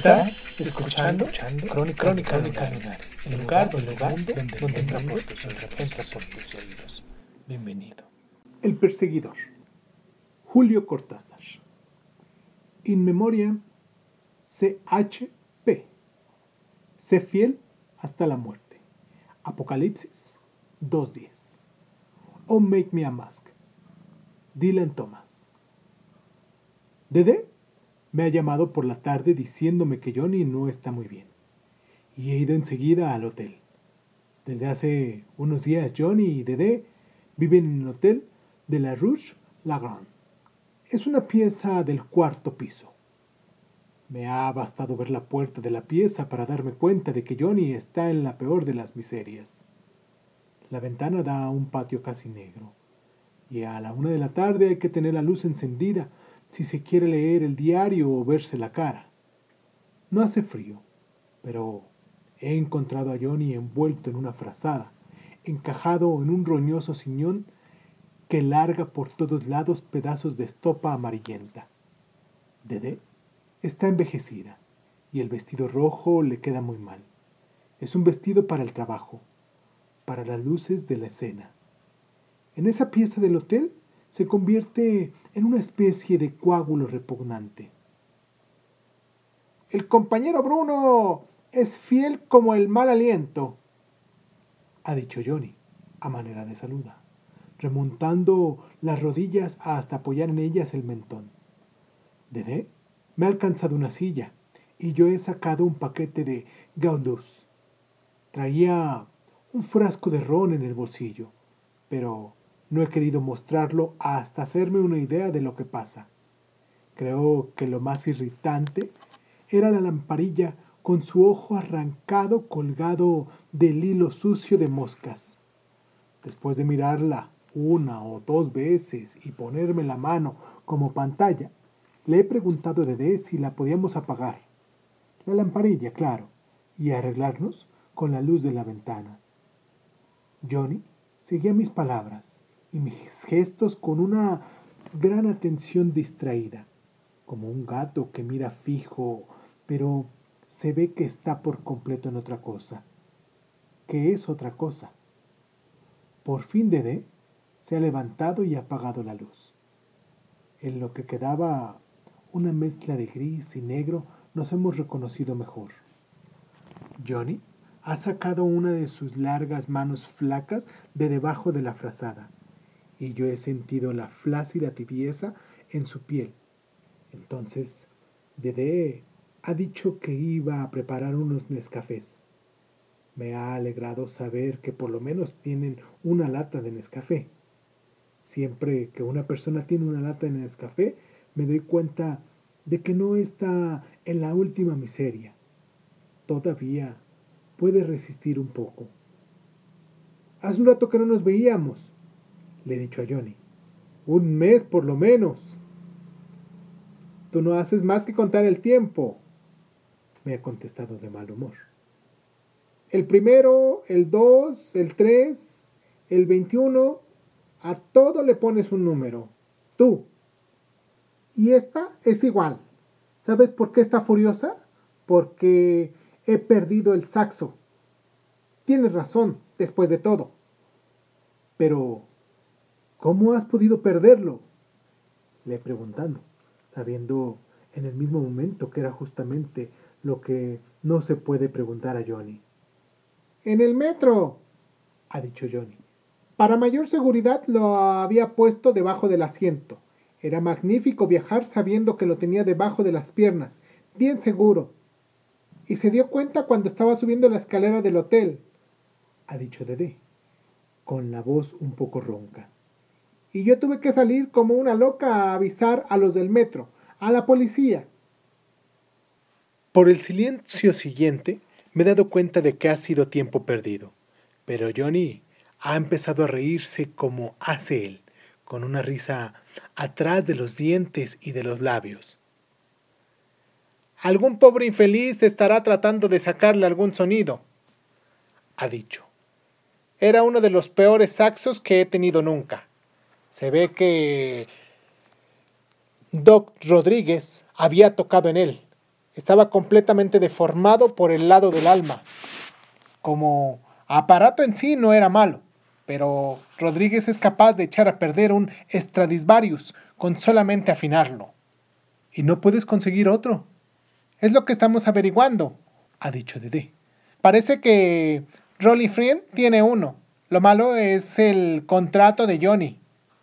Estás escuchando, Crónica, Crónica, Lunares, el lugar, el lugar donde, donde entra por tus oídos, entra por tus oídos. Bienvenido. El perseguidor. Julio Cortázar. In memoria CHP. Sé fiel hasta la muerte. Apocalipsis 2.10. Oh, make me a mask. Dylan Thomas. Dede me ha llamado por la tarde diciéndome que Johnny no está muy bien. Y he ido enseguida al hotel. Desde hace unos días Johnny y Dede viven en el hotel de la Rouge Lagrande. Es una pieza del cuarto piso. Me ha bastado ver la puerta de la pieza para darme cuenta de que Johnny está en la peor de las miserias. La ventana da a un patio casi negro, y a la una de la tarde hay que tener la luz encendida si se quiere leer el diario o verse la cara. No hace frío, pero he encontrado a Johnny envuelto en una frazada, encajado en un roñoso ciñón que larga por todos lados pedazos de estopa amarillenta. Dede está envejecida y el vestido rojo le queda muy mal. Es un vestido para el trabajo, para las luces de la escena. En esa pieza del hotel se convierte en una especie de coágulo repugnante. El compañero Bruno es fiel como el mal aliento, ha dicho Johnny, a manera de saluda, remontando las rodillas hasta apoyar en ellas el mentón. Dede me ha alcanzado una silla y yo he sacado un paquete de Gaulouse. Traía un frasco de ron en el bolsillo, pero no he querido mostrarlo hasta hacerme una idea de lo que pasa. Creo que lo más irritante era la lamparilla con su ojo arrancado colgado del hilo sucio de moscas. Después de mirarla una o dos veces y ponerme la mano como pantalla, le he preguntado a Dede si la podíamos apagar. La lamparilla, claro, y arreglarnos con la luz de la ventana. Johnny seguía mis palabras y mis gestos con una gran atención distraída, como un gato que mira fijo, pero se ve que está por completo en otra cosa. ¿Qué es otra cosa? Por fin Dede se ha levantado y ha apagado la luz. En lo que quedaba una mezcla de gris y negro nos hemos reconocido mejor. Johnny ha sacado una de sus largas manos flacas de debajo de la frazada y yo he sentido la flácida tibieza en su piel. Entonces, Dede ha dicho que iba a preparar unos Nescafés. Me ha alegrado saber que por lo menos tienen una lata de Nescafé. Siempre que una persona tiene una lata de Nescafé, me doy cuenta de que no está en la última miseria. Todavía puede resistir un poco. Hace un rato que no nos veíamos, le he dicho a Johnny. Un mes por lo menos. Tú no haces más que contar el tiempo, me ha contestado de mal humor. El primero, el dos, el tres, el veintiuno, a todo le pones un número. Tú. Y esta es igual. ¿Sabes por qué está furiosa? Porque he perdido el saxo. Tienes razón, después de todo. Pero, ¿cómo has podido perderlo? Le he preguntado, sabiendo en el mismo momento que era justamente lo que no se puede preguntar a Johnny. En el metro, ha dicho Johnny. Para mayor seguridad lo había puesto debajo del asiento. Era magnífico viajar sabiendo que lo tenía debajo de las piernas, bien seguro. Y se dio cuenta cuando estaba subiendo la escalera del hotel, ha dicho Dede, con la voz un poco ronca. Y yo tuve que salir como una loca a avisar a los del metro, a la policía. Por el silencio siguiente, me he dado cuenta de que ha sido tiempo perdido. Pero Johnny ha empezado a reírse como hace él, con una risa atrás de los dientes y de los labios. Algún pobre infeliz estará tratando de sacarle algún sonido, ha dicho. Era uno de los peores saxos que he tenido nunca. Se ve que Doc Rodríguez había tocado en él. Estaba completamente deformado por el lado del alma. Como aparato en sí no era malo, pero Rodríguez es capaz de echar a perder un Stradivarius con solamente afinarlo. Y no puedes conseguir otro. Es lo que estamos averiguando, ha dicho Dede. Parece que Rolly Friend tiene uno. Lo malo es el contrato de Johnny.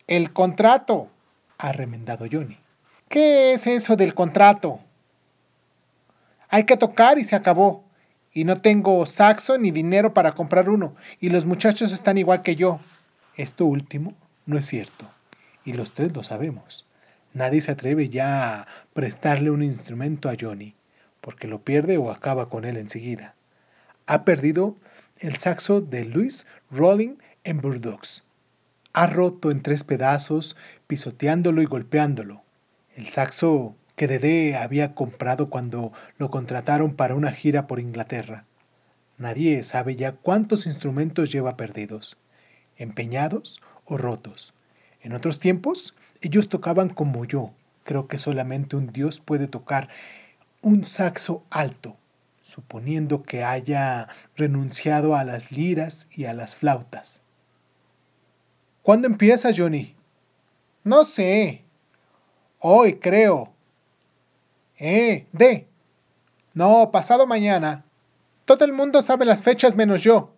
El contrato, ha remendado Johnny. ¿Qué es eso del contrato? Hay que tocar y se acabó. Y no tengo saxo ni dinero para comprar uno. Y los muchachos están igual que yo. Esto último no es cierto. Y los tres lo sabemos. Nadie se atreve ya a prestarle un instrumento a Johnny, porque lo pierde o acaba con él enseguida. Ha perdido el saxo de Louis Rolling en Burdoux. Ha roto en tres pedazos, pisoteándolo y golpeándolo. El saxo que Dede había comprado cuando lo contrataron para una gira por Inglaterra. Nadie sabe ya cuántos instrumentos lleva perdidos, empeñados o rotos. En otros tiempos, ellos tocaban como yo. Creo que solamente un dios puede tocar un saxo alto, suponiendo que haya renunciado a las liras y a las flautas. ¿Cuándo empieza, Johnny? No sé. Hoy, creo. Eh, de. No, pasado mañana. Todo el mundo sabe las fechas menos yo.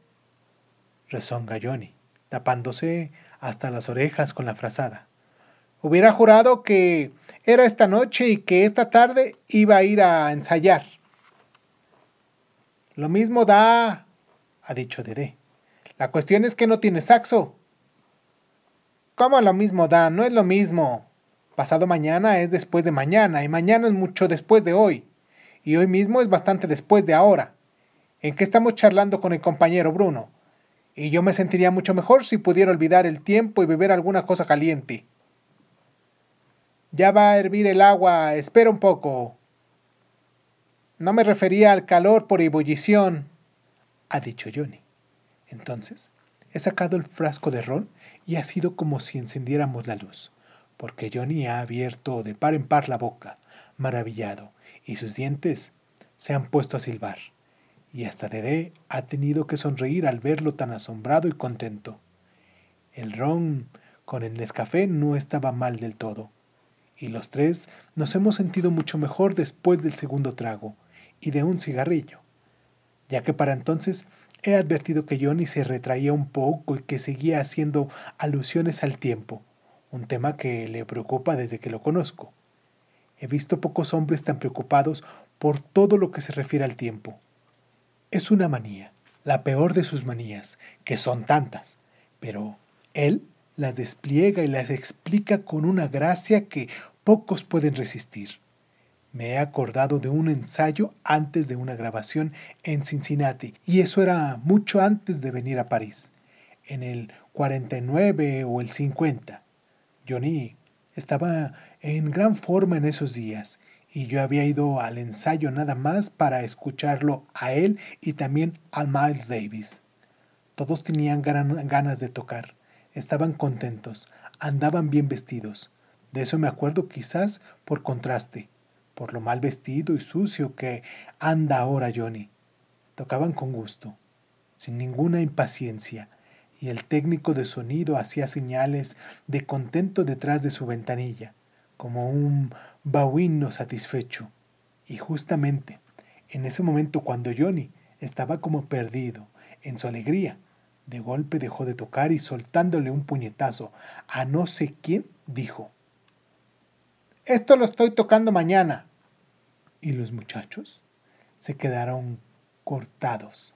Rezonga Johnny, tapándose hasta las orejas con la frazada. Hubiera jurado que era esta noche y que esta tarde iba a ir a ensayar. Lo mismo da, ha dicho Dede. La cuestión es que no tiene saxo. ¿Cómo lo mismo da? No es lo mismo. Pasado mañana es después de mañana y mañana es mucho después de hoy. Y hoy mismo es bastante después de ahora. ¿En qué estamos charlando con el compañero Bruno? Y yo me sentiría mucho mejor si pudiera olvidar el tiempo y beber alguna cosa caliente. Ya va a hervir el agua, espera un poco. No me refería al calor por ebullición, ha dicho Johnny. Entonces, he sacado el frasco de ron y ha sido como si encendiéramos la luz, porque Johnny ha abierto de par en par la boca, maravillado, y sus dientes se han puesto a silbar. Y hasta Dede ha tenido que sonreír al verlo tan asombrado y contento. El ron con el Nescafé no estaba mal del todo, y los tres nos hemos sentido mucho mejor después del segundo trago y de un cigarrillo, ya que para entonces he advertido que Johnny se retraía un poco y que seguía haciendo alusiones al tiempo, un tema que le preocupa desde que lo conozco. He visto pocos hombres tan preocupados por todo lo que se refiere al tiempo. Es una manía, la peor de sus manías, que son tantas, pero él las despliega y las explica con una gracia que pocos pueden resistir. Me he acordado de un ensayo antes de una grabación en Cincinnati, y eso era mucho antes de venir a París, en el 49 o el 50. Johnny estaba en gran forma en esos días, y yo había ido al ensayo nada más para escucharlo a él y también a Miles Davis. Todos tenían ganas de tocar, estaban contentos, andaban bien vestidos. De eso me acuerdo quizás por contraste por lo mal vestido y sucio que anda ahora Johnny. Tocaban con gusto, sin ninguna impaciencia, y el técnico de sonido hacía señales de contento detrás de su ventanilla, como un bahuino satisfecho. Y justamente en ese momento cuando Johnny estaba como perdido en su alegría, de golpe dejó de tocar y soltándole un puñetazo a no sé quién, dijo, Esto lo estoy tocando mañana y los muchachos se quedaron cortados.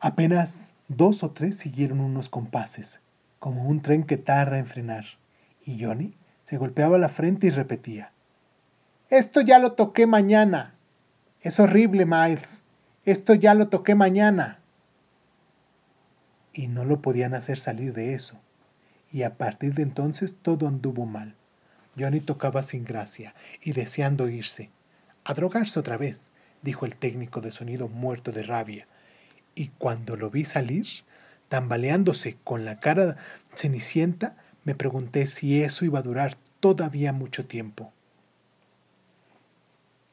Apenas dos o tres siguieron unos compases, como un tren que tarda en frenar. Y Johnny se golpeaba la frente y repetía, Esto ya lo toqué mañana. Es horrible, Miles. Esto ya lo toqué mañana. Y no lo podían hacer salir de eso. Y a partir de entonces todo anduvo mal. Johnny tocaba sin gracia y deseando irse. A drogarse otra vez, dijo el técnico de sonido muerto de rabia. Y cuando lo vi salir, tambaleándose con la cara cenicienta, me pregunté si eso iba a durar todavía mucho tiempo.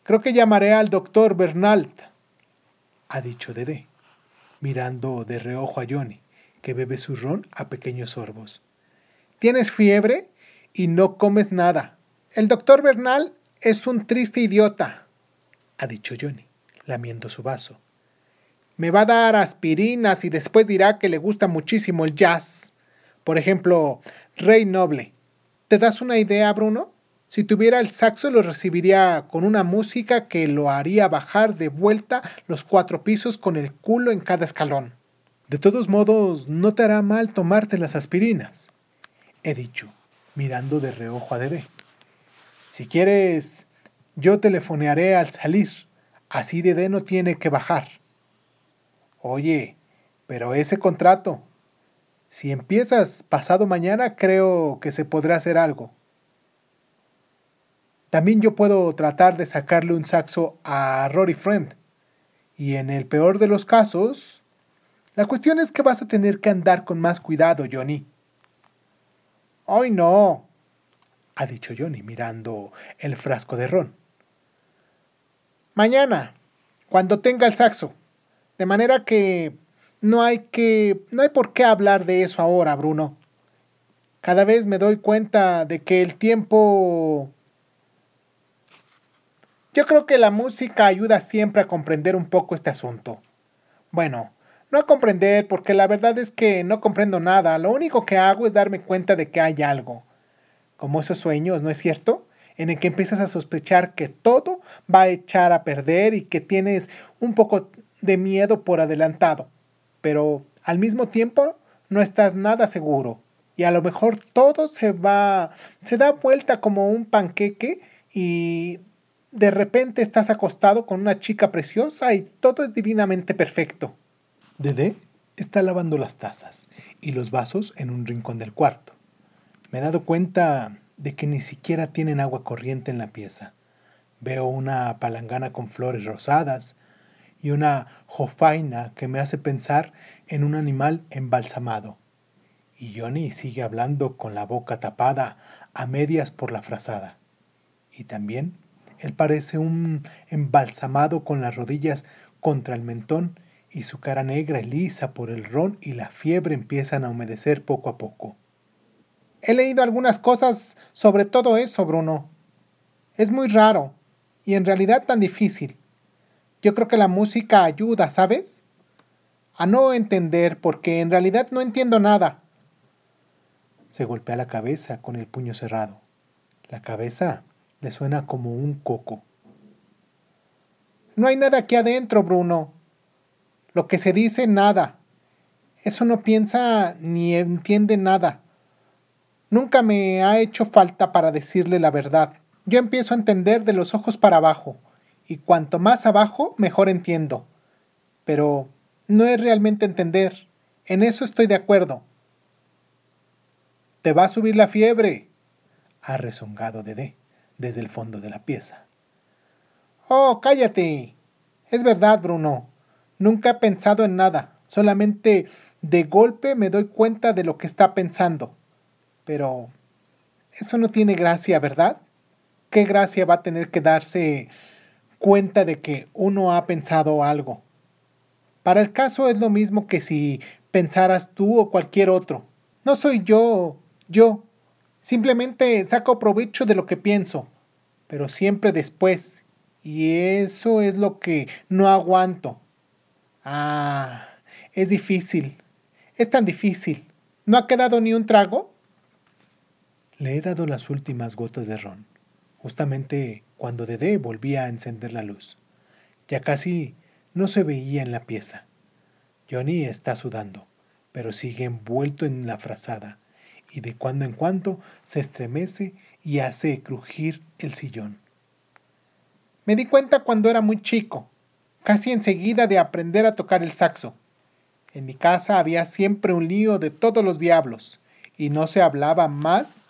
Creo que llamaré al doctor Bernal, ha dicho Dede, mirando de reojo a Johnny, que bebe su ron a pequeños sorbos. ¿Tienes fiebre? y no comes nada. El doctor Bernal es un triste idiota, ha dicho Johnny, lamiendo su vaso. Me va a dar aspirinas y después dirá que le gusta muchísimo el jazz. Por ejemplo, Rey Noble. ¿Te das una idea, Bruno? Si tuviera el saxo lo recibiría con una música que lo haría bajar de vuelta los cuatro pisos con el culo en cada escalón. De todos modos, no te hará mal tomarte las aspirinas, he dicho mirando de reojo a Dede. Si quieres, yo telefonearé al salir. Así Dede no tiene que bajar. Oye, pero ese contrato. Si empiezas pasado mañana, creo que se podrá hacer algo. También yo puedo tratar de sacarle un saxo a Rory Friend. Y en el peor de los casos, la cuestión es que vas a tener que andar con más cuidado, Johnny. Hoy no, ha dicho Johnny mirando el frasco de ron. Mañana, cuando tenga el saxo. De manera que no hay que no hay por qué hablar de eso ahora, Bruno. Cada vez me doy cuenta de que el tiempo Yo creo que la música ayuda siempre a comprender un poco este asunto. Bueno, no a comprender, porque la verdad es que no comprendo nada. Lo único que hago es darme cuenta de que hay algo. Como esos sueños, ¿no es cierto? En el que empiezas a sospechar que todo va a echar a perder y que tienes un poco de miedo por adelantado. Pero al mismo tiempo no estás nada seguro. Y a lo mejor todo se va, se da vuelta como un panqueque y de repente estás acostado con una chica preciosa y todo es divinamente perfecto. Dede está lavando las tazas y los vasos en un rincón del cuarto. Me he dado cuenta de que ni siquiera tienen agua corriente en la pieza. Veo una palangana con flores rosadas y una jofaina que me hace pensar en un animal embalsamado. Y Johnny sigue hablando con la boca tapada a medias por la frazada. Y también él parece un embalsamado con las rodillas contra el mentón y su cara negra y lisa por el ron y la fiebre empiezan a humedecer poco a poco. He leído algunas cosas sobre todo eso, Bruno. Es muy raro y en realidad tan difícil. Yo creo que la música ayuda, ¿sabes? A no entender porque en realidad no entiendo nada. Se golpea la cabeza con el puño cerrado. La cabeza le suena como un coco. No hay nada aquí adentro, Bruno. Lo que se dice, nada. Eso no piensa ni entiende nada. Nunca me ha hecho falta para decirle la verdad. Yo empiezo a entender de los ojos para abajo, y cuanto más abajo, mejor entiendo. Pero no es realmente entender. En eso estoy de acuerdo. Te va a subir la fiebre, ha rezongado Dede desde el fondo de la pieza. Oh, cállate. Es verdad, Bruno. Nunca he pensado en nada, solamente de golpe me doy cuenta de lo que está pensando. Pero eso no tiene gracia, ¿verdad? ¿Qué gracia va a tener que darse cuenta de que uno ha pensado algo? Para el caso es lo mismo que si pensaras tú o cualquier otro. No soy yo, yo. Simplemente saco provecho de lo que pienso, pero siempre después. Y eso es lo que no aguanto. Ah, es difícil. Es tan difícil. ¿No ha quedado ni un trago? Le he dado las últimas gotas de ron, justamente cuando Dede volvía a encender la luz. Ya casi no se veía en la pieza. Johnny está sudando, pero sigue envuelto en la frazada, y de cuando en cuando se estremece y hace crujir el sillón. Me di cuenta cuando era muy chico, casi enseguida de aprender a tocar el saxo. En mi casa había siempre un lío de todos los diablos y no se hablaba más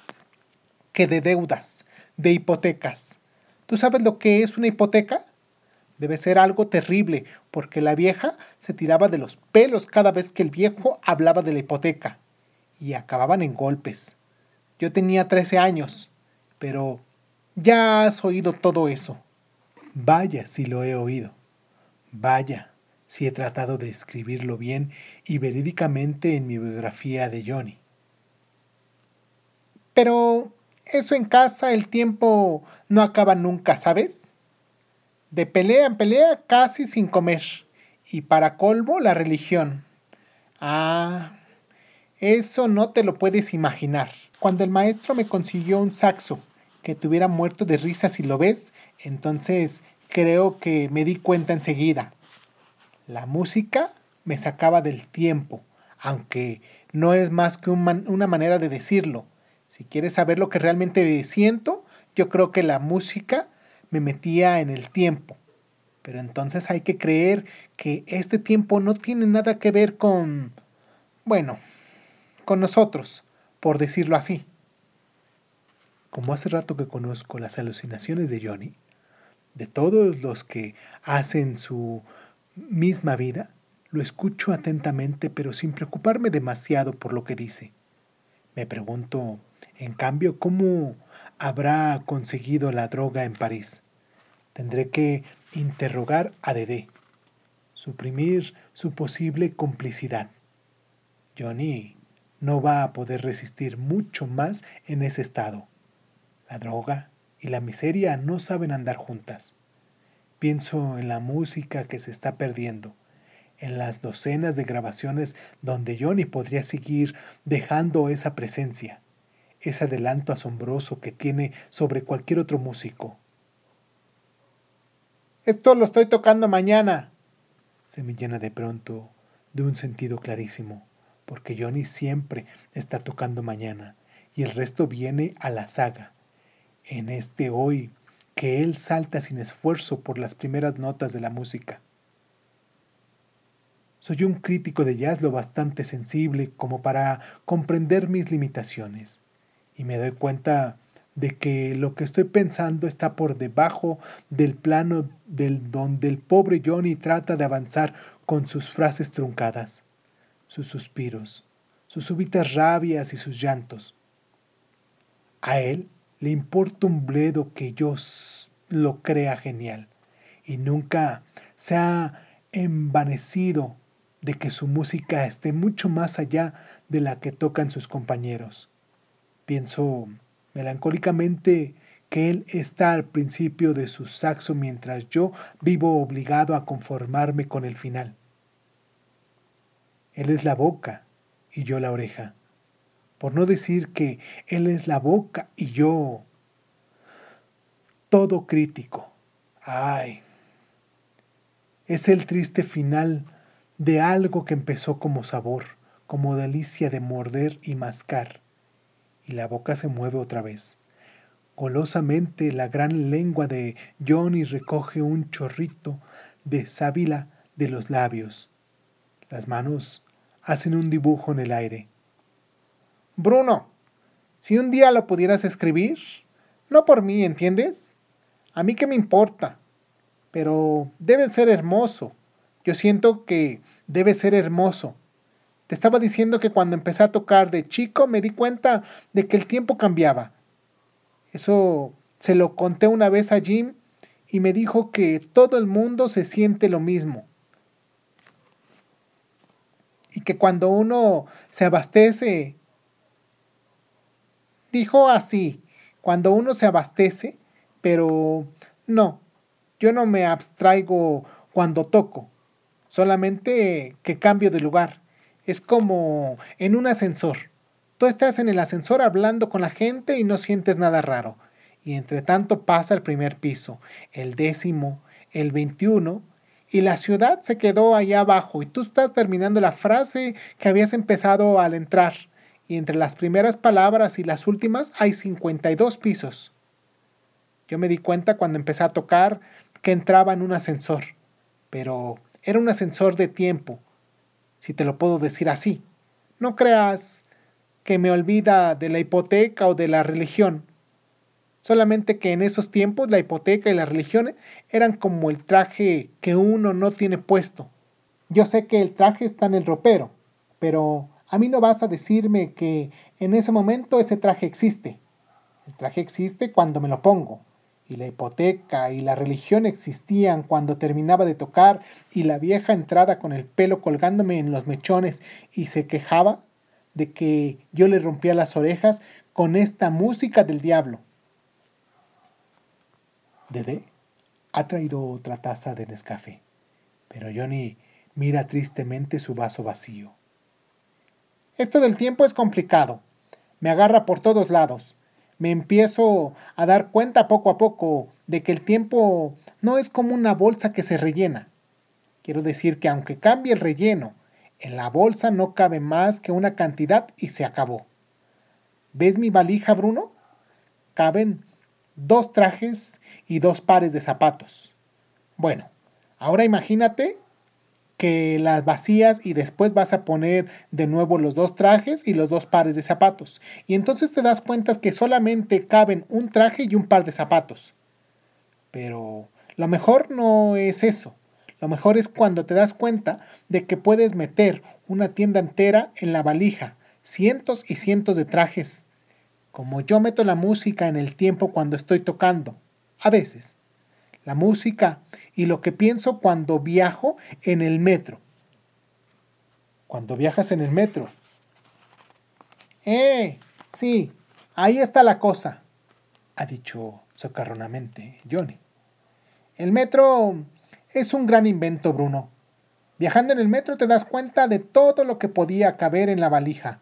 que de deudas, de hipotecas. ¿Tú sabes lo que es una hipoteca? Debe ser algo terrible, porque la vieja se tiraba de los pelos cada vez que el viejo hablaba de la hipoteca, y acababan en golpes. Yo tenía 13 años, pero ya has oído todo eso. Vaya si lo he oído. Vaya si he tratado de escribirlo bien y verídicamente en mi biografía de Johnny. Pero eso en casa el tiempo no acaba nunca, ¿sabes? De pelea en pelea casi sin comer. Y para colmo la religión. Ah, eso no te lo puedes imaginar. Cuando el maestro me consiguió un saxo que tuviera muerto de risa si lo ves, entonces creo que me di cuenta enseguida. La música me sacaba del tiempo, aunque no es más que una manera de decirlo. Si quieres saber lo que realmente siento, yo creo que la música me metía en el tiempo. Pero entonces hay que creer que este tiempo no tiene nada que ver con, bueno, con nosotros, por decirlo así. Como hace rato que conozco las alucinaciones de Johnny, de todos los que hacen su misma vida, lo escucho atentamente pero sin preocuparme demasiado por lo que dice. Me pregunto, en cambio, ¿cómo habrá conseguido la droga en París? Tendré que interrogar a Dedé, suprimir su posible complicidad. Johnny no va a poder resistir mucho más en ese estado. La droga y la miseria no saben andar juntas. Pienso en la música que se está perdiendo, en las docenas de grabaciones donde Johnny podría seguir dejando esa presencia, ese adelanto asombroso que tiene sobre cualquier otro músico. Esto lo estoy tocando mañana. Se me llena de pronto de un sentido clarísimo porque Johnny siempre está tocando mañana y el resto viene a la saga. En este hoy, que él salta sin esfuerzo por las primeras notas de la música. Soy un crítico de jazz lo bastante sensible como para comprender mis limitaciones y me doy cuenta de que lo que estoy pensando está por debajo del plano del donde el pobre Johnny trata de avanzar con sus frases truncadas sus suspiros, sus súbitas rabias y sus llantos. A él le importa un bledo que yo lo crea genial y nunca se ha envanecido de que su música esté mucho más allá de la que tocan sus compañeros. Pienso melancólicamente que él está al principio de su saxo mientras yo vivo obligado a conformarme con el final. Él es la boca y yo la oreja. Por no decir que Él es la boca y yo todo crítico. Ay, es el triste final de algo que empezó como sabor, como delicia de morder y mascar. Y la boca se mueve otra vez. Golosamente la gran lengua de Johnny recoge un chorrito de sábila de los labios. Las manos hacen un dibujo en el aire. Bruno, si un día lo pudieras escribir, no por mí, ¿entiendes? A mí qué me importa, pero debe ser hermoso. Yo siento que debe ser hermoso. Te estaba diciendo que cuando empecé a tocar de chico me di cuenta de que el tiempo cambiaba. Eso se lo conté una vez a Jim y me dijo que todo el mundo se siente lo mismo y que cuando uno se abastece, dijo así, cuando uno se abastece, pero no, yo no me abstraigo cuando toco, solamente que cambio de lugar. Es como en un ascensor. Tú estás en el ascensor hablando con la gente y no sientes nada raro. Y entre tanto pasa el primer piso, el décimo, el veintiuno, y la ciudad se quedó allá abajo y tú estás terminando la frase que habías empezado al entrar y entre las primeras palabras y las últimas hay 52 pisos. Yo me di cuenta cuando empecé a tocar que entraba en un ascensor, pero era un ascensor de tiempo, si te lo puedo decir así. No creas que me olvida de la hipoteca o de la religión. Solamente que en esos tiempos la hipoteca y la religión eran como el traje que uno no tiene puesto. Yo sé que el traje está en el ropero, pero a mí no vas a decirme que en ese momento ese traje existe. El traje existe cuando me lo pongo. Y la hipoteca y la religión existían cuando terminaba de tocar y la vieja entrada con el pelo colgándome en los mechones y se quejaba de que yo le rompía las orejas con esta música del diablo. Dede ha traído otra taza de Nescafé, pero Johnny mira tristemente su vaso vacío. Esto del tiempo es complicado. Me agarra por todos lados. Me empiezo a dar cuenta poco a poco de que el tiempo no es como una bolsa que se rellena. Quiero decir que aunque cambie el relleno, en la bolsa no cabe más que una cantidad y se acabó. ¿Ves mi valija, Bruno? Caben dos trajes y dos pares de zapatos. Bueno, ahora imagínate que las vacías y después vas a poner de nuevo los dos trajes y los dos pares de zapatos. Y entonces te das cuenta que solamente caben un traje y un par de zapatos. Pero lo mejor no es eso. Lo mejor es cuando te das cuenta de que puedes meter una tienda entera en la valija, cientos y cientos de trajes. Como yo meto la música en el tiempo cuando estoy tocando. A veces. La música y lo que pienso cuando viajo en el metro. Cuando viajas en el metro. ¡Eh! Sí, ahí está la cosa, ha dicho socarronamente Johnny. El metro es un gran invento, Bruno. Viajando en el metro te das cuenta de todo lo que podía caber en la valija.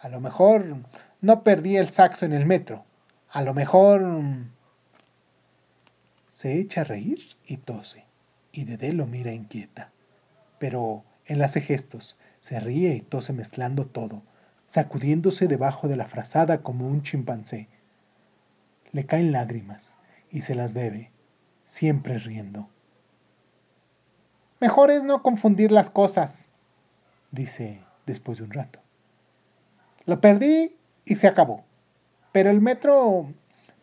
A lo mejor no perdí el saxo en el metro. A lo mejor se echa a reír y tose, y Dedé lo mira inquieta. Pero él hace gestos, se ríe y tose mezclando todo, sacudiéndose debajo de la frazada como un chimpancé. Le caen lágrimas y se las bebe, siempre riendo. Mejor es no confundir las cosas, dice después de un rato. Lo perdí y se acabó. Pero el metro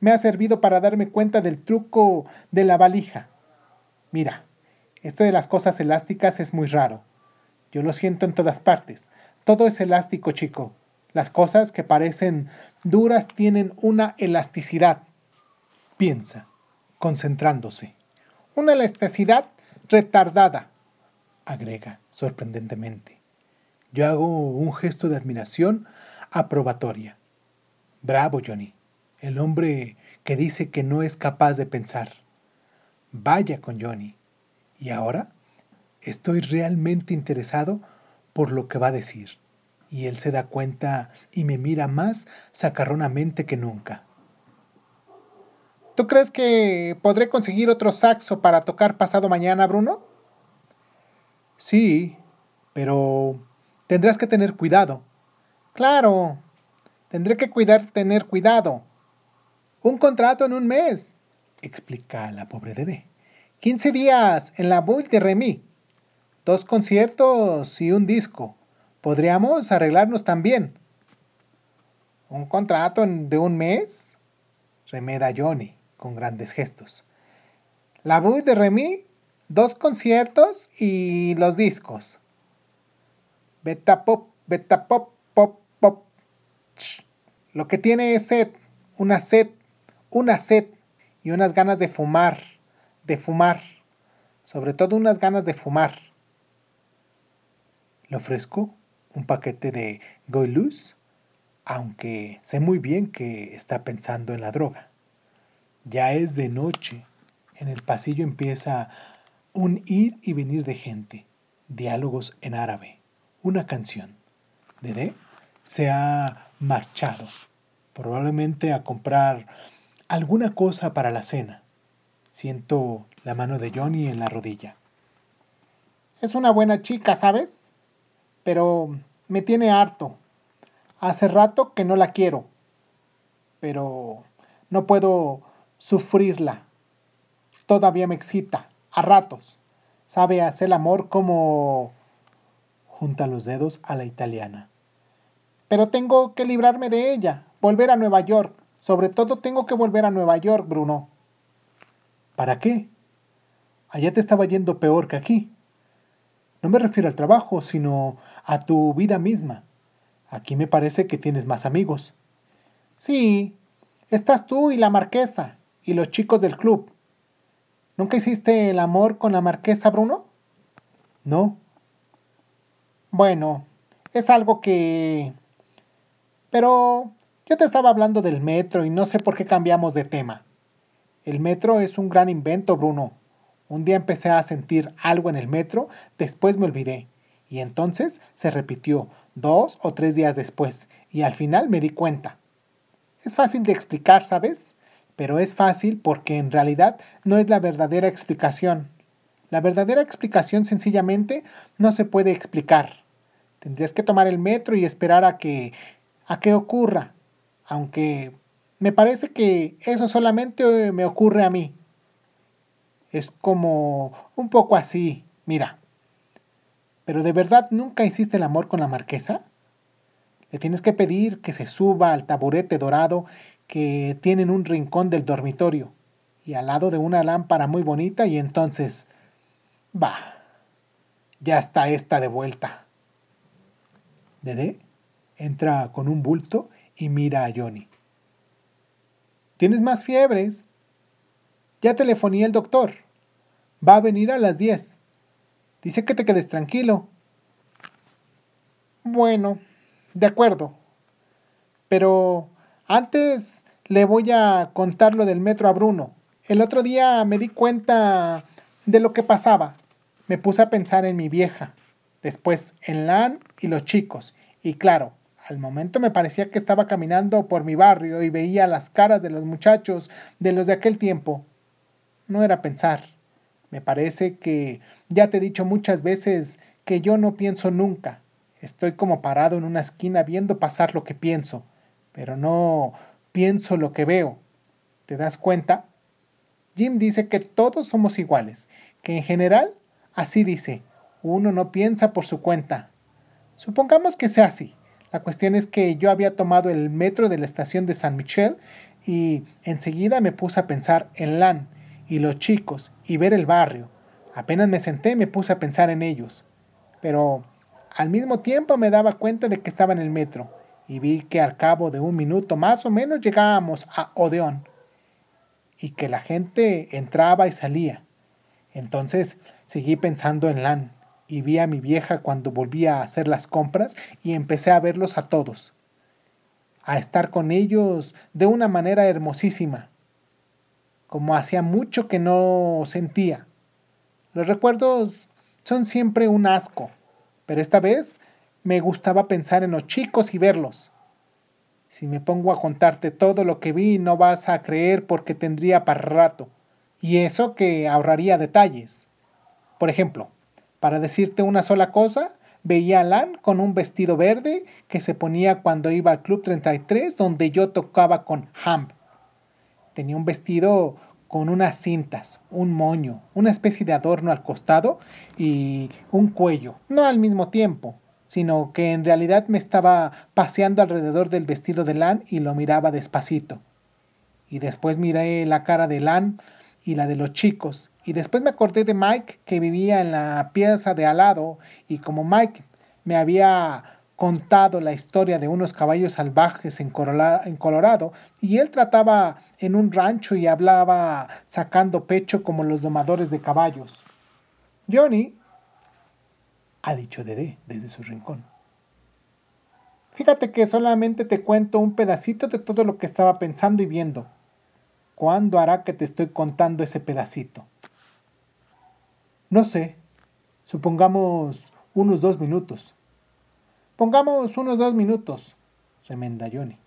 me ha servido para darme cuenta del truco de la valija. Mira, esto de las cosas elásticas es muy raro. Yo lo siento en todas partes. Todo es elástico, chico. Las cosas que parecen duras tienen una elasticidad. Piensa, concentrándose. Una elasticidad retardada, agrega sorprendentemente. Yo hago un gesto de admiración aprobatoria. Bravo, Johnny el hombre que dice que no es capaz de pensar. Vaya con Johnny. Y ahora estoy realmente interesado por lo que va a decir. Y él se da cuenta y me mira más sacarronamente que nunca. ¿Tú crees que podré conseguir otro saxo para tocar pasado mañana, Bruno? Sí, pero tendrás que tener cuidado. Claro, tendré que cuidar, tener cuidado. Un contrato en un mes, explica la pobre Dede. 15 días en la Bull de Remy. Dos conciertos y un disco. Podríamos arreglarnos también. ¿Un contrato de un mes? Remeda Johnny con grandes gestos. La Bull de Remy, dos conciertos y los discos. Beta pop, beta pop, pop, pop. Lo que tiene es sed, una sed una sed y unas ganas de fumar, de fumar, sobre todo unas ganas de fumar. Le ofrezco un paquete de Goilus, aunque sé muy bien que está pensando en la droga. Ya es de noche. En el pasillo empieza un ir y venir de gente, diálogos en árabe, una canción. Dede se ha marchado, probablemente a comprar alguna cosa para la cena. Siento la mano de Johnny en la rodilla. Es una buena chica, ¿sabes? Pero me tiene harto. Hace rato que no la quiero, pero no puedo sufrirla. Todavía me excita, a ratos. Sabe hacer amor como... junta los dedos a la italiana. Pero tengo que librarme de ella, volver a Nueva York. Sobre todo tengo que volver a Nueva York, Bruno. ¿Para qué? Allá te estaba yendo peor que aquí. No me refiero al trabajo, sino a tu vida misma. Aquí me parece que tienes más amigos. Sí, estás tú y la marquesa, y los chicos del club. ¿Nunca hiciste el amor con la marquesa, Bruno? No. Bueno, es algo que... Pero yo te estaba hablando del metro y no sé por qué cambiamos de tema. El metro es un gran invento, Bruno. Un día empecé a sentir algo en el metro, después me olvidé. Y entonces se repitió dos o tres días después, y al final me di cuenta. Es fácil de explicar, ¿sabes? Pero es fácil porque en realidad no es la verdadera explicación. La verdadera explicación sencillamente no se puede explicar. Tendrías que tomar el metro y esperar a que a que ocurra, aunque me parece que eso solamente me ocurre a mí. Es como un poco así, mira. ¿Pero de verdad nunca hiciste el amor con la marquesa? Le tienes que pedir que se suba al taburete dorado que tiene en un rincón del dormitorio y al lado de una lámpara muy bonita y entonces... Bah, ya está esta de vuelta. Dede entra con un bulto y mira a Johnny. ¿Tienes más fiebres? Ya telefoné el doctor. Va a venir a las 10. Dice que te quedes tranquilo. Bueno, de acuerdo. Pero antes le voy a contar lo del metro a Bruno. El otro día me di cuenta de lo que pasaba. Me puse a pensar en mi vieja, después en Lan y los chicos. Y claro, al momento me parecía que estaba caminando por mi barrio y veía las caras de los muchachos de los de aquel tiempo. No era pensar, me parece que ya te he dicho muchas veces que yo no pienso nunca. Estoy como parado en una esquina viendo pasar lo que pienso, pero no pienso lo que veo. ¿Te das cuenta? Jim dice que todos somos iguales, que en general, así dice, uno no piensa por su cuenta. Supongamos que sea así. La cuestión es que yo había tomado el metro de la estación de San Michel y enseguida me puse a pensar en Lan y los chicos y ver el barrio. Apenas me senté me puse a pensar en ellos. Pero al mismo tiempo me daba cuenta de que estaba en el metro y vi que al cabo de un minuto más o menos llegábamos a Odeón y que la gente entraba y salía. Entonces seguí pensando en Lan y vi a mi vieja cuando volvía a hacer las compras y empecé a verlos a todos, a estar con ellos de una manera hermosísima como hacía mucho que no sentía. Los recuerdos son siempre un asco, pero esta vez me gustaba pensar en los chicos y verlos. Si me pongo a contarte todo lo que vi, no vas a creer porque tendría para rato. Y eso que ahorraría detalles. Por ejemplo, para decirte una sola cosa, veía a Lan con un vestido verde que se ponía cuando iba al Club 33 donde yo tocaba con Hamp. Tenía un vestido con unas cintas, un moño, una especie de adorno al costado y un cuello, no al mismo tiempo, sino que en realidad me estaba paseando alrededor del vestido de Lan y lo miraba despacito. Y después miré la cara de Lan y la de los chicos, y después me acordé de Mike que vivía en la pieza de al lado, y como Mike me había contado la historia de unos caballos salvajes en, Colorado y él trataba en un rancho y hablaba sacando pecho como los domadores de caballos. Johnny, ha dicho Dede desde su rincón. Fíjate que solamente te cuento un pedacito de todo lo que estaba pensando y viendo. ¿Cuándo hará que te estoy contando ese pedacito? No sé. Supongamos unos dos minutos. Pongamos unos dos minutos, remenda Johnny.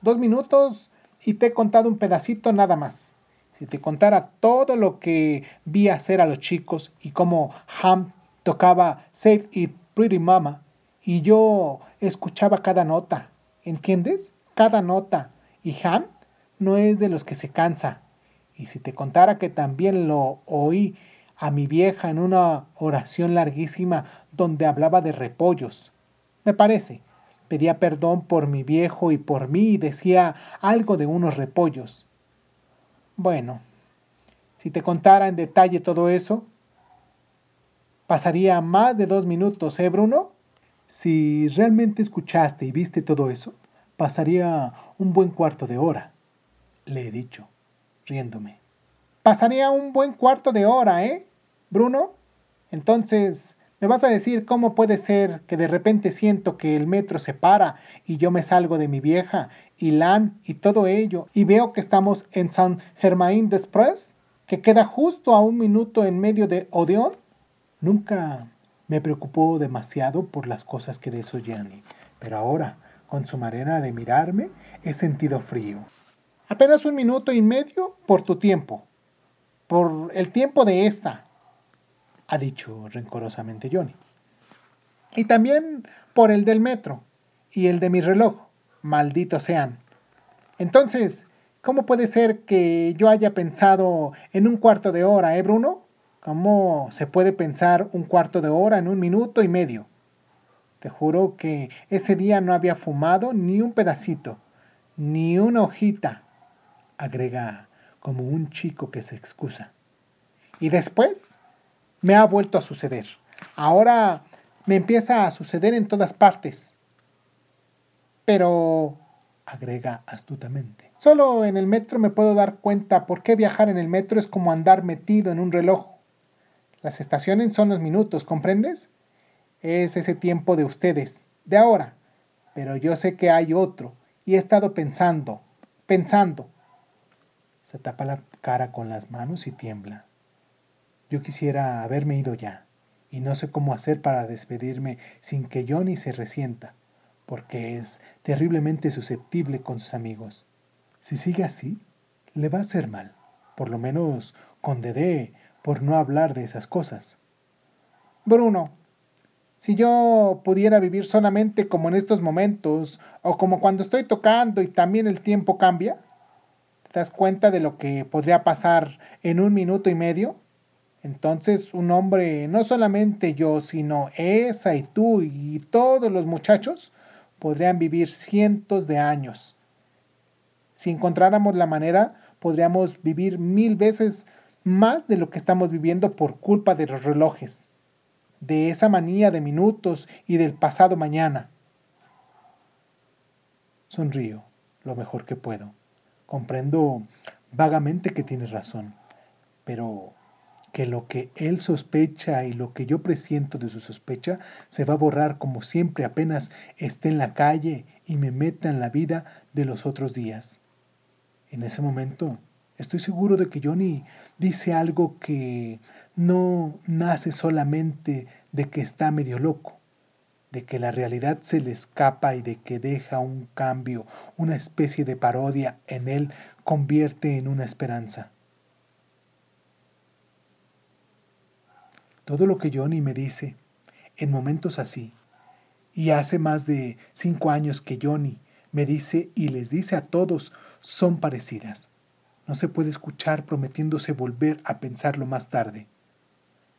Dos minutos y te he contado un pedacito nada más. Si te contara todo lo que vi hacer a los chicos y cómo Ham tocaba Save It Pretty Mama y yo escuchaba cada nota, ¿entiendes? Cada nota. Y Ham no es de los que se cansa. Y si te contara que también lo oí a mi vieja en una oración larguísima donde hablaba de repollos. Me parece. Pedía perdón por mi viejo y por mí y decía algo de unos repollos. Bueno, si te contara en detalle todo eso, pasaría más de dos minutos, ¿eh, Bruno? Si realmente escuchaste y viste todo eso, pasaría un buen cuarto de hora, le he dicho, riéndome. Pasaría un buen cuarto de hora, ¿eh? Bruno, entonces, ¿me vas a decir cómo puede ser que de repente siento que el metro se para y yo me salgo de mi vieja y Lan y todo ello y veo que estamos en San Germain des Prés, que queda justo a un minuto en medio de Odeón? Nunca me preocupó demasiado por las cosas que desoyeron, pero ahora, con su manera de mirarme, he sentido frío. Apenas un minuto y medio por tu tiempo, por el tiempo de esta, ha dicho rencorosamente Johnny. Y también por el del metro y el de mi reloj, malditos sean. Entonces, ¿cómo puede ser que yo haya pensado en un cuarto de hora, eh, Bruno? ¿Cómo se puede pensar un cuarto de hora en un minuto y medio? Te juro que ese día no había fumado ni un pedacito, ni una hojita, agrega como un chico que se excusa. Y después me ha vuelto a suceder. Ahora me empieza a suceder en todas partes. Pero, agrega astutamente, solo en el metro me puedo dar cuenta por qué viajar en el metro es como andar metido en un reloj. Las estaciones son los minutos, ¿comprendes? Es ese tiempo de ustedes, de ahora. Pero yo sé que hay otro, y he estado pensando, pensando. Se tapa la cara con las manos y tiembla. Yo quisiera haberme ido ya, y no sé cómo hacer para despedirme sin que Johnny se resienta, porque es terriblemente susceptible con sus amigos. Si sigue así, le va a hacer mal, por lo menos con Dede por no hablar de esas cosas. Bruno, si yo pudiera vivir solamente como en estos momentos, o como cuando estoy tocando y también el tiempo cambia, ¿te das cuenta de lo que podría pasar en un minuto y medio? Entonces un hombre, no solamente yo, sino esa y tú y todos los muchachos, podrían vivir cientos de años. Si encontráramos la manera, podríamos vivir mil veces más de lo que estamos viviendo por culpa de los relojes, de esa manía de minutos y del pasado mañana. Sonrío lo mejor que puedo. Comprendo vagamente que tienes razón, pero que lo que él sospecha y lo que yo presiento de su sospecha se va a borrar como siempre apenas esté en la calle y me meta en la vida de los otros días. En ese momento estoy seguro de que Johnny dice algo que no nace solamente de que está medio loco, de que la realidad se le escapa y de que deja un cambio, una especie de parodia en él convierte en una esperanza. Todo lo que Johnny me dice en momentos así. Y hace más de cinco años que Johnny me dice y les dice a todos son parecidas. No se puede escuchar prometiéndose volver a pensarlo más tarde.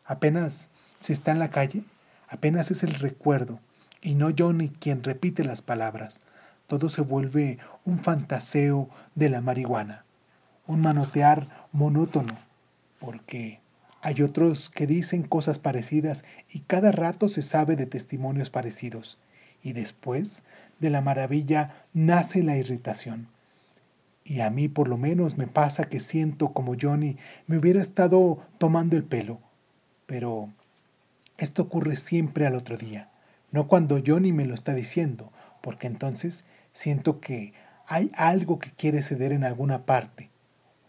Apenas se está en la calle, apenas es el recuerdo y no Johnny quien repite las palabras. Todo se vuelve un fantaseo de la marihuana, un manotear monótono, porque hay otros que dicen cosas parecidas y cada rato se sabe de testimonios parecidos. Y después de la maravilla nace la irritación. Y a mí por lo menos me pasa que siento como Johnny me hubiera estado tomando el pelo. Pero esto ocurre siempre al otro día, no cuando Johnny me lo está diciendo, porque entonces siento que hay algo que quiere ceder en alguna parte,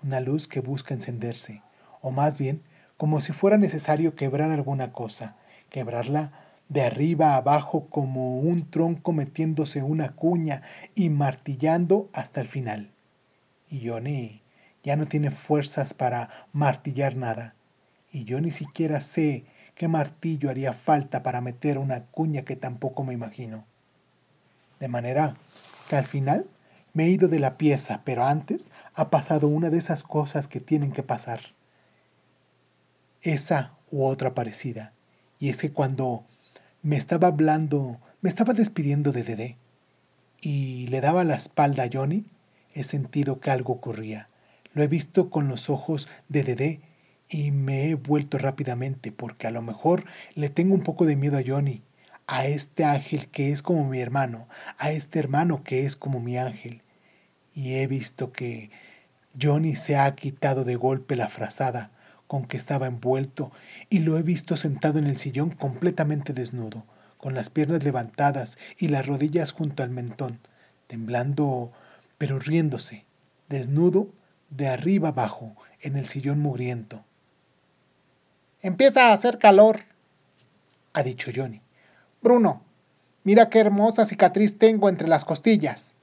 una luz que busca encenderse, o más bien como si fuera necesario quebrar alguna cosa, quebrarla de arriba abajo como un tronco metiéndose una cuña y martillando hasta el final. Y Johnny ya no tiene fuerzas para martillar nada. Y yo ni siquiera sé qué martillo haría falta para meter una cuña que tampoco me imagino. De manera que al final me he ido de la pieza, pero antes ha pasado una de esas cosas que tienen que pasar. Esa u otra parecida. Y es que cuando me estaba hablando, me estaba despidiendo de Dede y le daba la espalda a Johnny, he sentido que algo ocurría. Lo he visto con los ojos de Dede y me he vuelto rápidamente porque a lo mejor le tengo un poco de miedo a Johnny, a este ángel que es como mi hermano, a este hermano que es como mi ángel. Y he visto que Johnny se ha quitado de golpe la frazada con que estaba envuelto y lo he visto sentado en el sillón completamente desnudo, con las piernas levantadas y las rodillas junto al mentón, temblando pero riéndose, desnudo de arriba abajo en el sillón mugriento. Empieza a hacer calor, ha dicho Johnny. Bruno, mira qué hermosa cicatriz tengo entre las costillas.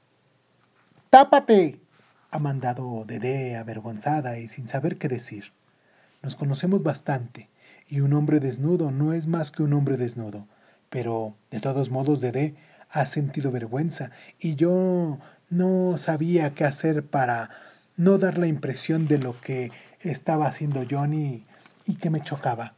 Tápate, ha mandado Dede avergonzada y sin saber qué decir. Nos conocemos bastante, y un hombre desnudo no es más que un hombre desnudo. Pero, de todos modos, Dede ha sentido vergüenza, y yo no sabía qué hacer para no dar la impresión de lo que estaba haciendo Johnny y que me chocaba.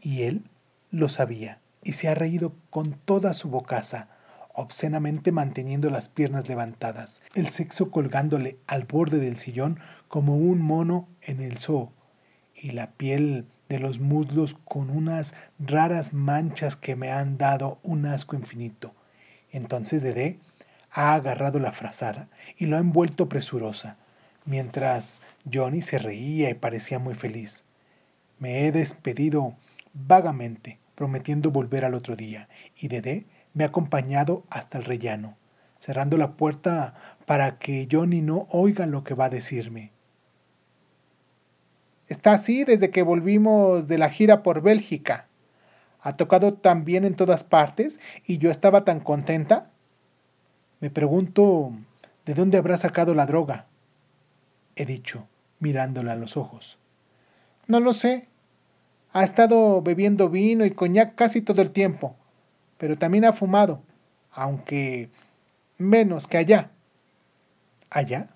Y él lo sabía, y se ha reído con toda su bocaza, obscenamente manteniendo las piernas levantadas, el sexo colgándole al borde del sillón como un mono en el zoo, y la piel de los muslos con unas raras manchas que me han dado un asco infinito. Entonces Dede ha agarrado la frazada y lo ha envuelto presurosa, mientras Johnny se reía y parecía muy feliz. Me he despedido vagamente, prometiendo volver al otro día, y Dede me ha acompañado hasta el rellano, cerrando la puerta para que Johnny no oiga lo que va a decirme. Está así desde que volvimos de la gira por Bélgica. Ha tocado tan bien en todas partes y yo estaba tan contenta. Me pregunto de dónde habrá sacado la droga. He dicho, mirándola a los ojos. No lo sé. Ha estado bebiendo vino y coñac casi todo el tiempo, pero también ha fumado, aunque menos que allá. Allá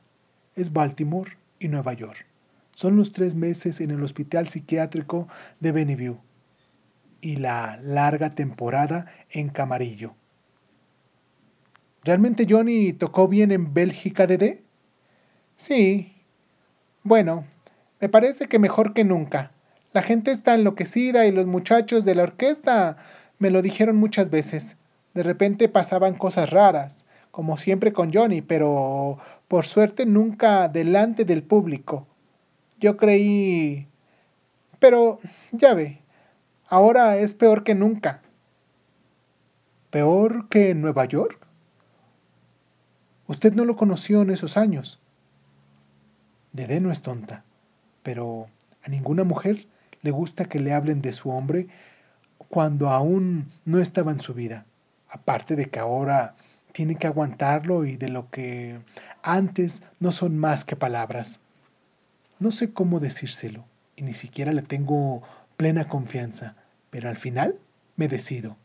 es Baltimore y Nueva York. Son los tres meses en el hospital psiquiátrico de Bennyview y la larga temporada en Camarillo. ¿Realmente Johnny tocó bien en Bélgica, Dede? Sí. Bueno, me parece que mejor que nunca. La gente está enloquecida y los muchachos de la orquesta me lo dijeron muchas veces. De repente pasaban cosas raras, como siempre con Johnny, pero por suerte nunca delante del público. Yo creí... Pero, ya ve, ahora es peor que nunca. ¿Peor que en Nueva York? Usted no lo conoció en esos años. Dede no es tonta, pero a ninguna mujer le gusta que le hablen de su hombre cuando aún no estaba en su vida. Aparte de que ahora tiene que aguantarlo y de lo que antes no son más que palabras. No sé cómo decírselo y ni siquiera le tengo plena confianza, pero al final me decido.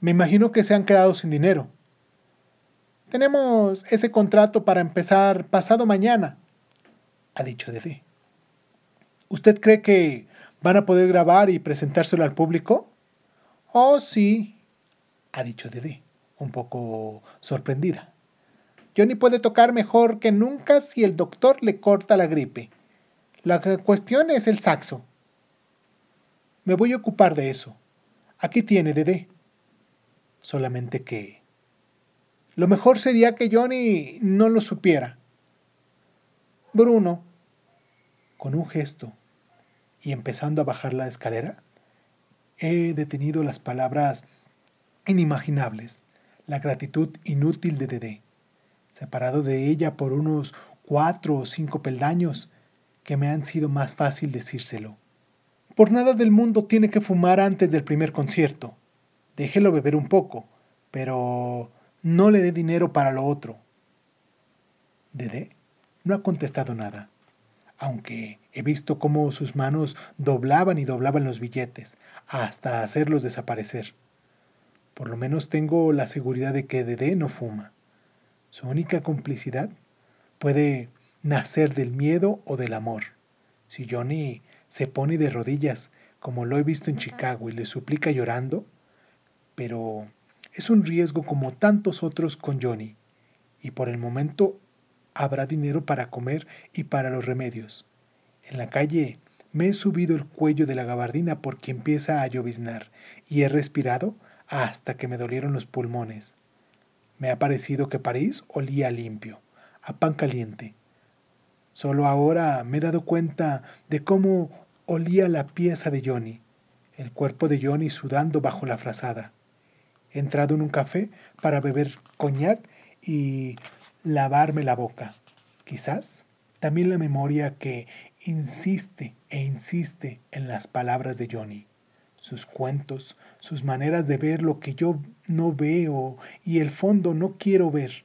Me imagino que se han quedado sin dinero. Tenemos ese contrato para empezar pasado mañana, ha dicho Dede. ¿Usted cree que van a poder grabar y presentárselo al público? Oh, sí, ha dicho Dede, un poco sorprendida. Johnny puede tocar mejor que nunca si el doctor le corta la gripe. La cuestión es el saxo. Me voy a ocupar de eso. Aquí tiene, Dede. Solamente que... Lo mejor sería que Johnny no lo supiera. Bruno. Con un gesto y empezando a bajar la escalera, he detenido las palabras inimaginables, la gratitud inútil de Dede separado de ella por unos cuatro o cinco peldaños, que me han sido más fácil decírselo. Por nada del mundo tiene que fumar antes del primer concierto. Déjelo beber un poco, pero no le dé dinero para lo otro. Dede no ha contestado nada. aunque he visto cómo sus manos doblaban y doblaban los billetes hasta hacerlos desaparecer. Por lo menos tengo la seguridad de que Dede no fuma. Su única complicidad puede nacer del miedo o del amor. Si Johnny se pone de rodillas, como lo he visto en Chicago, y le suplica llorando, pero es un riesgo como tantos otros con Johnny, y por el momento habrá dinero para comer y para los remedios. En la calle me he subido el cuello de la gabardina porque empieza a lloviznar y he respirado hasta que me dolieron los pulmones. Me ha parecido que París olía limpio, a pan caliente. Solo ahora me he dado cuenta de cómo olía la pieza de Johnny, el cuerpo de Johnny sudando bajo la frazada. He entrado en un café para beber coñac y lavarme la boca. Quizás también la memoria que insiste e insiste en las palabras de Johnny sus cuentos, sus maneras de ver lo que yo no veo y el fondo no quiero ver.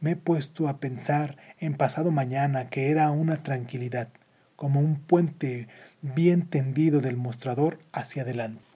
Me he puesto a pensar en pasado mañana que era una tranquilidad, como un puente bien tendido del mostrador hacia adelante.